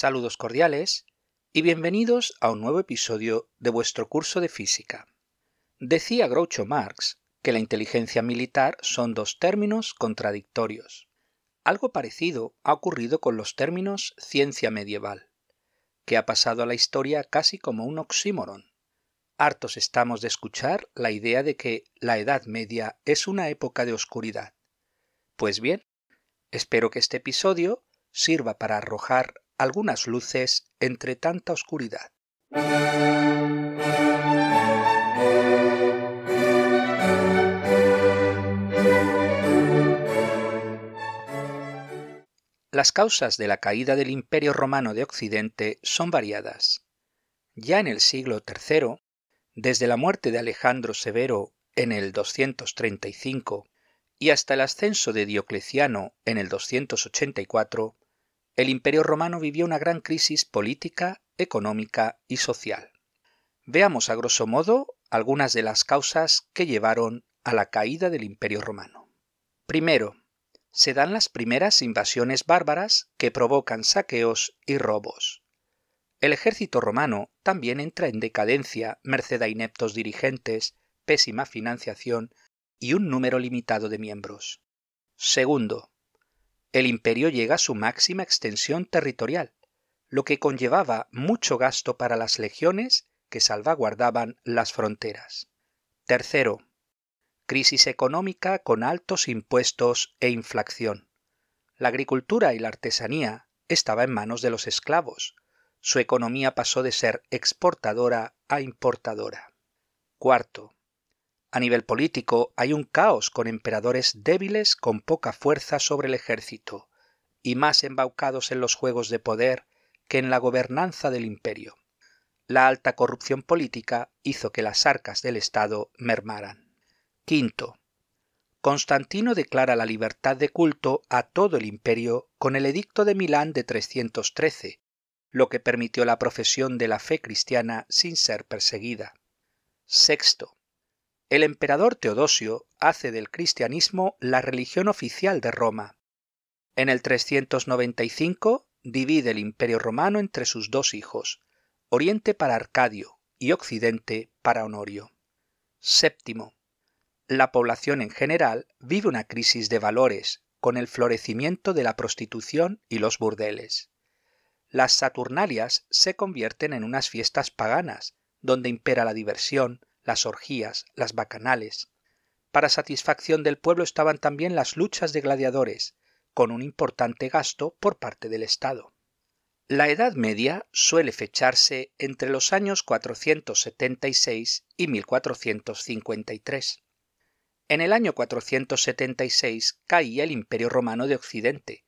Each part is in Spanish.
Saludos cordiales y bienvenidos a un nuevo episodio de vuestro curso de física. Decía Groucho Marx que la inteligencia militar son dos términos contradictorios. Algo parecido ha ocurrido con los términos ciencia medieval, que ha pasado a la historia casi como un oxímoron. Hartos estamos de escuchar la idea de que la Edad Media es una época de oscuridad. Pues bien, espero que este episodio sirva para arrojar algunas luces entre tanta oscuridad. Las causas de la caída del Imperio Romano de Occidente son variadas. Ya en el siglo III, desde la muerte de Alejandro Severo en el 235 y hasta el ascenso de Diocleciano en el 284, el Imperio romano vivió una gran crisis política, económica y social. Veamos a grosso modo algunas de las causas que llevaron a la caída del Imperio romano. Primero, se dan las primeras invasiones bárbaras que provocan saqueos y robos. El ejército romano también entra en decadencia merced a ineptos dirigentes, pésima financiación y un número limitado de miembros. Segundo, el imperio llega a su máxima extensión territorial, lo que conllevaba mucho gasto para las legiones que salvaguardaban las fronteras. Tercero, crisis económica con altos impuestos e inflación. La agricultura y la artesanía estaba en manos de los esclavos. Su economía pasó de ser exportadora a importadora. Cuarto, a nivel político hay un caos con emperadores débiles con poca fuerza sobre el ejército y más embaucados en los juegos de poder que en la gobernanza del imperio. La alta corrupción política hizo que las arcas del Estado mermaran. Quinto. Constantino declara la libertad de culto a todo el imperio con el Edicto de Milán de 313, lo que permitió la profesión de la fe cristiana sin ser perseguida. Sexto el emperador Teodosio hace del cristianismo la religión oficial de Roma. En el 395 divide el imperio romano entre sus dos hijos, Oriente para Arcadio y Occidente para Honorio. Séptimo. La población en general vive una crisis de valores con el florecimiento de la prostitución y los burdeles. Las Saturnalias se convierten en unas fiestas paganas, donde impera la diversión, las orgías, las bacanales. Para satisfacción del pueblo estaban también las luchas de gladiadores, con un importante gasto por parte del Estado. La Edad Media suele fecharse entre los años 476 y 1453. En el año 476 caía el Imperio Romano de Occidente,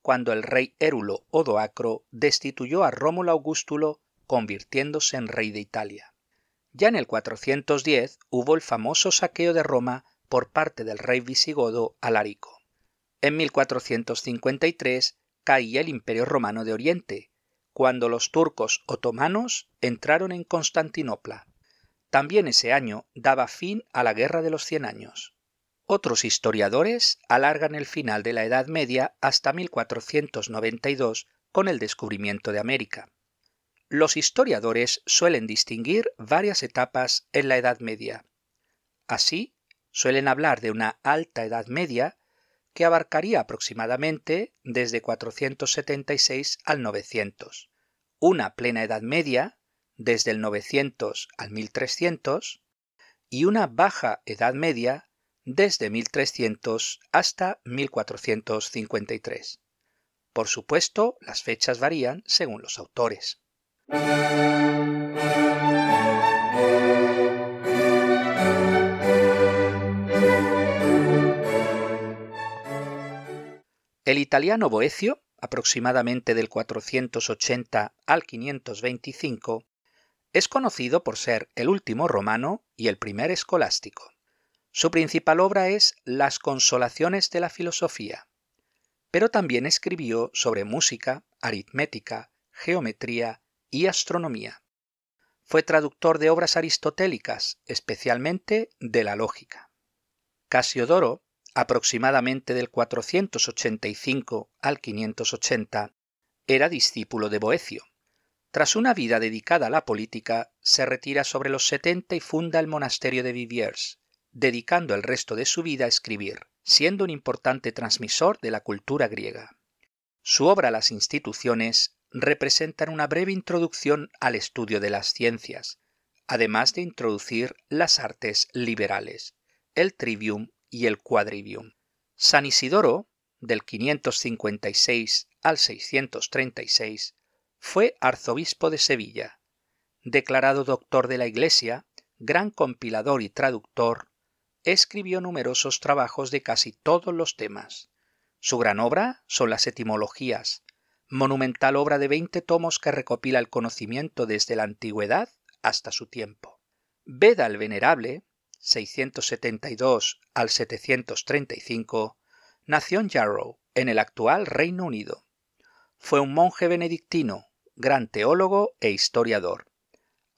cuando el rey Érulo Odoacro destituyó a Rómulo Augustulo convirtiéndose en rey de Italia. Ya en el 410 hubo el famoso saqueo de Roma por parte del rey visigodo Alarico. En 1453 caía el Imperio Romano de Oriente, cuando los turcos otomanos entraron en Constantinopla. También ese año daba fin a la Guerra de los Cien Años. Otros historiadores alargan el final de la Edad Media hasta 1492 con el descubrimiento de América. Los historiadores suelen distinguir varias etapas en la Edad Media. Así, suelen hablar de una alta Edad Media que abarcaría aproximadamente desde 476 al 900, una plena Edad Media desde el 900 al 1300 y una baja Edad Media desde 1300 hasta 1453. Por supuesto, las fechas varían según los autores. El italiano Boecio, aproximadamente del 480 al 525, es conocido por ser el último romano y el primer escolástico. Su principal obra es Las consolaciones de la filosofía, pero también escribió sobre música, aritmética, geometría y astronomía. Fue traductor de obras aristotélicas, especialmente de la lógica. Casiodoro, aproximadamente del 485 al 580, Era discípulo de Boecio. Tras una vida dedicada a la política, se retira sobre los 70 y funda el monasterio de Viviers, dedicando el resto de su vida a escribir, siendo un importante transmisor de la cultura griega. Su obra Las instituciones representan una breve introducción al estudio de las ciencias, además de introducir las artes liberales, el trivium y el quadrivium. San Isidoro, del 556 al 636, fue arzobispo de Sevilla, declarado doctor de la Iglesia, gran compilador y traductor, escribió numerosos trabajos de casi todos los temas. Su gran obra son las etimologías, monumental obra de veinte tomos que recopila el conocimiento desde la antigüedad hasta su tiempo. Beda el Venerable, 672 al 735, nació en Jarrow, en el actual Reino Unido. Fue un monje benedictino, gran teólogo e historiador,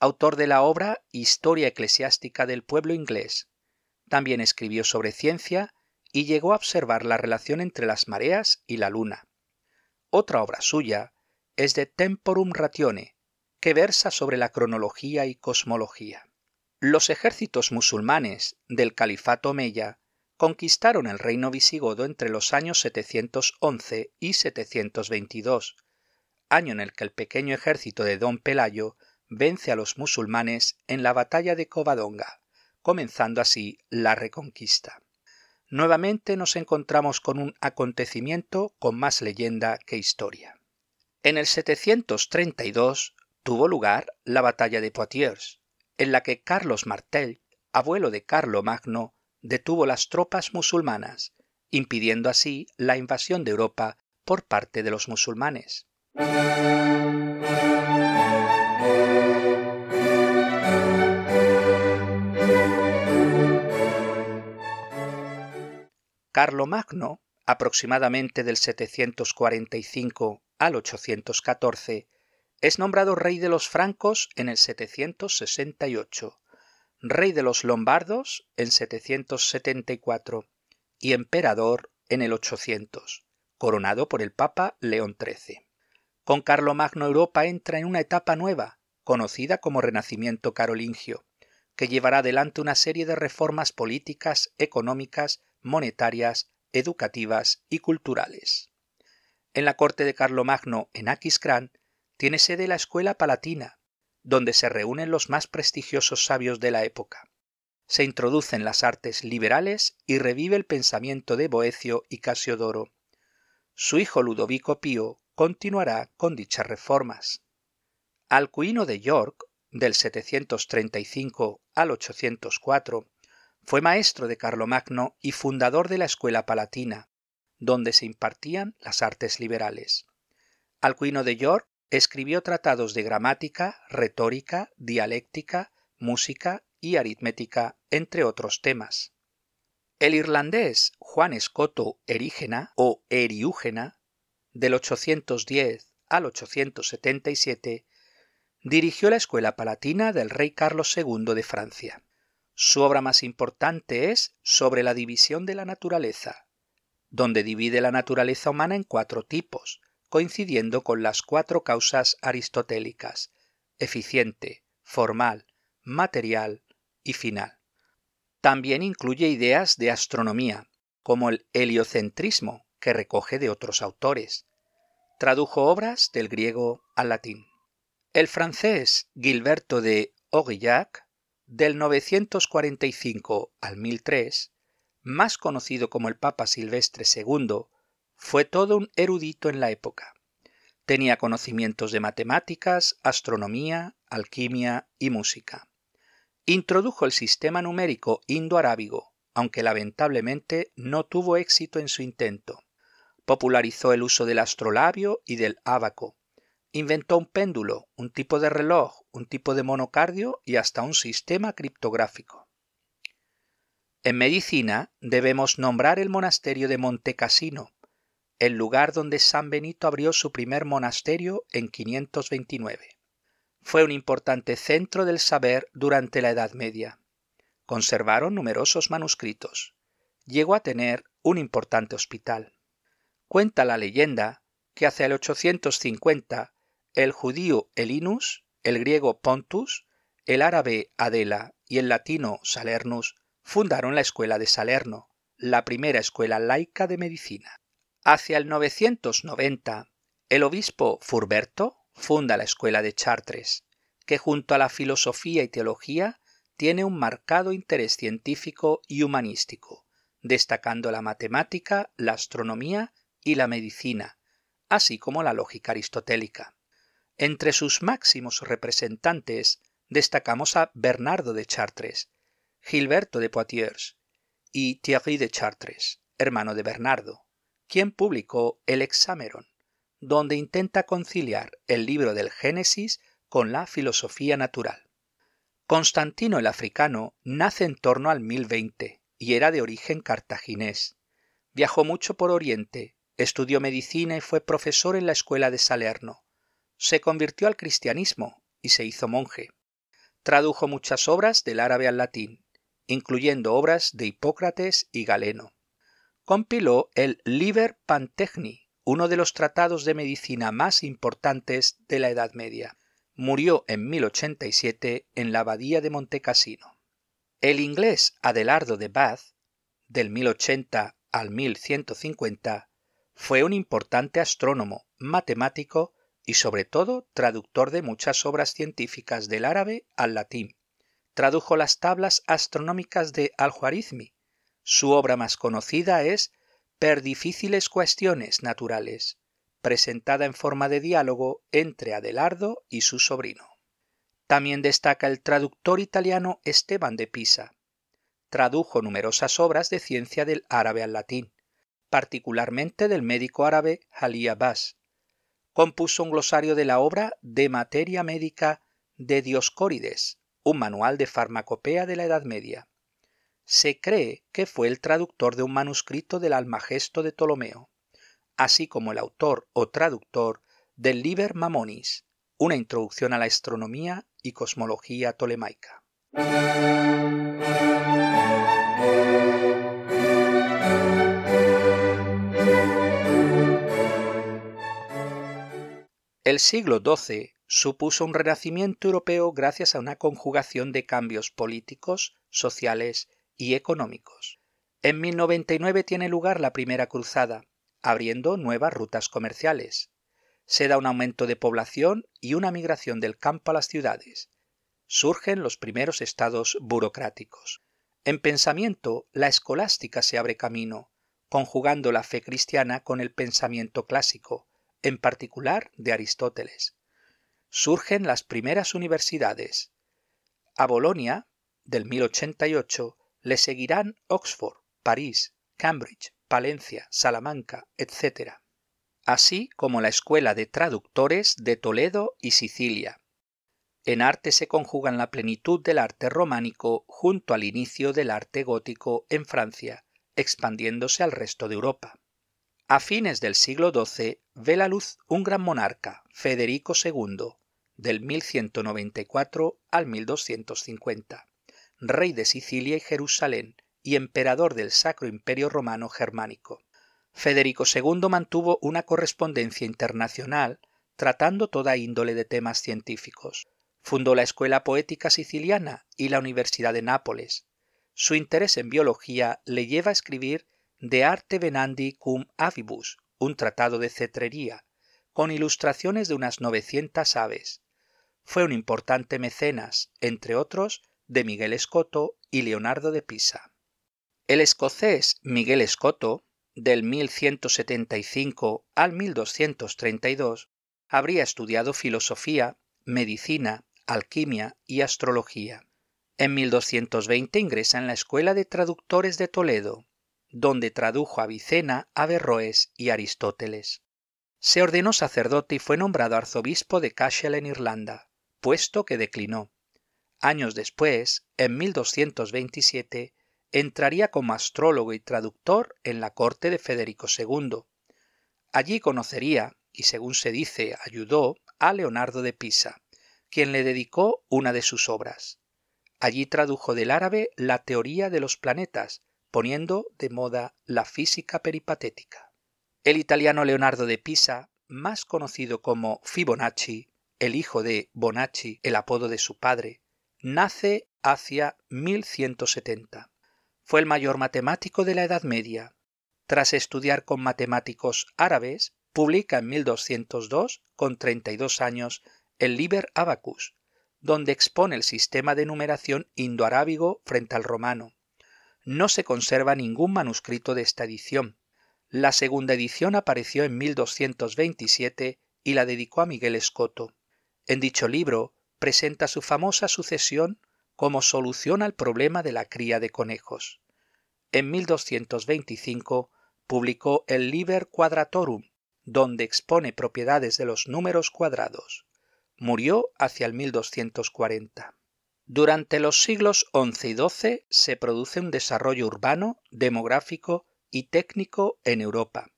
autor de la obra Historia eclesiástica del pueblo inglés. También escribió sobre ciencia y llegó a observar la relación entre las mareas y la luna. Otra obra suya es de Temporum Ratione, que versa sobre la cronología y cosmología. Los ejércitos musulmanes del califato Omeya conquistaron el reino visigodo entre los años 711 y 722, año en el que el pequeño ejército de Don Pelayo vence a los musulmanes en la batalla de Covadonga, comenzando así la reconquista. Nuevamente nos encontramos con un acontecimiento con más leyenda que historia. En el 732 tuvo lugar la batalla de Poitiers, en la que Carlos Martel, abuelo de Carlo Magno, detuvo las tropas musulmanas, impidiendo así la invasión de Europa por parte de los musulmanes. Carlo Magno, aproximadamente del 745 al 814, es nombrado rey de los francos en el 768 rey de los lombardos en 774 y emperador en el 800, coronado por el Papa León XIII. Con Carlomagno Europa entra en una etapa nueva, conocida como Renacimiento carolingio, que llevará adelante una serie de reformas políticas, económicas, monetarias, educativas y culturales. En la corte de Carlomagno, en Aquisgrán, tiene sede la Escuela Palatina, donde se reúnen los más prestigiosos sabios de la época. Se introducen las artes liberales y revive el pensamiento de Boecio y Casiodoro. Su hijo Ludovico Pío continuará con dichas reformas. Alcuino de York, del 735 al 804, fue maestro de Carlomagno y fundador de la Escuela Palatina, donde se impartían las artes liberales. Alcuino de York Escribió tratados de gramática, retórica, dialéctica, música y aritmética, entre otros temas. El irlandés Juan Escoto Erígena o Eriúgena, del 810 al 877, dirigió la escuela palatina del rey Carlos II de Francia. Su obra más importante es Sobre la división de la naturaleza, donde divide la naturaleza humana en cuatro tipos, coincidiendo con las cuatro causas aristotélicas, eficiente, formal, material y final. También incluye ideas de astronomía, como el heliocentrismo, que recoge de otros autores. Tradujo obras del griego al latín. El francés Gilberto de Aurillac, del 945 al 1003, más conocido como el Papa Silvestre II, fue todo un erudito en la época. Tenía conocimientos de matemáticas, astronomía, alquimia y música. Introdujo el sistema numérico indo-arábigo, aunque lamentablemente no tuvo éxito en su intento. Popularizó el uso del astrolabio y del ábaco. Inventó un péndulo, un tipo de reloj, un tipo de monocardio y hasta un sistema criptográfico. En medicina debemos nombrar el monasterio de Monte Cassino, el lugar donde San Benito abrió su primer monasterio en 529. Fue un importante centro del saber durante la Edad Media. Conservaron numerosos manuscritos. Llegó a tener un importante hospital. Cuenta la leyenda que hacia el 850 el judío Elinus, el griego Pontus, el árabe Adela y el latino Salernus fundaron la escuela de Salerno, la primera escuela laica de medicina. Hacia el 990, el obispo Furberto funda la escuela de Chartres, que junto a la filosofía y teología tiene un marcado interés científico y humanístico, destacando la matemática, la astronomía y la medicina, así como la lógica aristotélica. Entre sus máximos representantes destacamos a Bernardo de Chartres, Gilberto de Poitiers y Thierry de Chartres, hermano de Bernardo, quien publicó el Hexameron, donde intenta conciliar el libro del Génesis con la filosofía natural. Constantino el africano nace en torno al 1020 y era de origen cartaginés. Viajó mucho por Oriente, estudió medicina y fue profesor en la escuela de Salerno. Se convirtió al cristianismo y se hizo monje. Tradujo muchas obras del árabe al latín, incluyendo obras de Hipócrates y Galeno. Compiló el Liber Pantechni, uno de los tratados de medicina más importantes de la Edad Media. Murió en 1087 en la abadía de Montecassino. El inglés Adelardo de Bath, del 1080 al 1150, fue un importante astrónomo, matemático y sobre todo traductor de muchas obras científicas del árabe al latín. Tradujo las tablas astronómicas de Al-Khwarizmi. Su obra más conocida es Per difíciles cuestiones naturales, presentada en forma de diálogo entre Adelardo y su sobrino. También destaca el traductor italiano Esteban de Pisa. Tradujo numerosas obras de ciencia del árabe al latín, particularmente del médico árabe Ali Abbas, compuso un glosario de la obra De materia médica de Dioscórides, un manual de farmacopea de la Edad Media. Se cree que fue el traductor de un manuscrito del Almagesto de Ptolomeo, así como el autor o traductor del Liber Mamonis, una introducción a la astronomía y cosmología tolemaica. El siglo XII supuso un renacimiento europeo gracias a una conjugación de cambios políticos, sociales y económicos. En 1099 tiene lugar la Primera Cruzada, abriendo nuevas rutas comerciales. Se da un aumento de población y una migración del campo a las ciudades. Surgen los primeros estados burocráticos. En pensamiento, la escolástica se abre camino, conjugando la fe cristiana con el pensamiento clásico, en particular de Aristóteles. Surgen las primeras universidades. A Bolonia, del 1088, le seguirán Oxford, París, Cambridge, Palencia, Salamanca, etc., así como la Escuela de Traductores de Toledo y Sicilia. En arte se conjugan la plenitud del arte románico junto al inicio del arte gótico en Francia, expandiéndose al resto de Europa. A fines del siglo XII ve la luz un gran monarca, Federico II, del 1194 al 1250, rey de Sicilia y Jerusalén y emperador del Sacro Imperio Romano Germánico. Federico II mantuvo una correspondencia internacional tratando toda índole de temas científicos. Fundó la Escuela Poética Siciliana y la Universidad de Nápoles. Su interés en biología le lleva a escribir de arte venandi cum avibus, un tratado de cetrería, con ilustraciones de unas 900 aves. Fue un importante mecenas, entre otros, de Miguel Escoto y Leonardo de Pisa. El escocés Miguel Escoto, del 1175 al 1232, habría estudiado filosofía, medicina, alquimia y astrología. En 1220 ingresa en la Escuela de Traductores de Toledo, donde tradujo a Vicena, Averroes y Aristóteles. Se ordenó sacerdote y fue nombrado arzobispo de Cashel en Irlanda, puesto que declinó. Años después, en 1227, entraría como astrólogo y traductor en la corte de Federico II. Allí conocería, y según se dice, ayudó a Leonardo de Pisa, quien le dedicó una de sus obras. Allí tradujo del árabe la teoría de los planetas, poniendo de moda la física peripatética. El italiano Leonardo de Pisa más conocido como Fibonacci, el hijo de Bonacci, el apodo de su padre, nace hacia 1170. Fue el mayor matemático de la Edad Media. Tras estudiar con matemáticos árabes, publica en 1202, con 32 años, el Liber Abacus, donde expone el sistema de numeración indoarábigo frente al romano. No se conserva ningún manuscrito de esta edición. La segunda edición apareció en 1227 y la dedicó a Miguel Escoto. En dicho libro presenta su famosa sucesión como solución al problema de la cría de conejos. En 1225 publicó el Liber Quadratorum, donde expone propiedades de los números cuadrados. Murió hacia el 1240. Durante los siglos XI y XII se produce un desarrollo urbano, demográfico y técnico en Europa.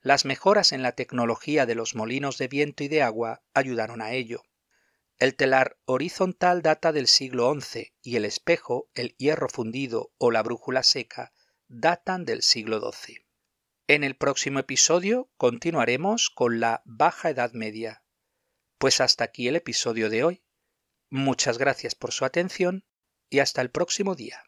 Las mejoras en la tecnología de los molinos de viento y de agua ayudaron a ello. El telar horizontal data del siglo XI y el espejo, el hierro fundido o la brújula seca datan del siglo XII. En el próximo episodio continuaremos con la Baja Edad Media. Pues hasta aquí el episodio de hoy. Muchas gracias por su atención y hasta el próximo día.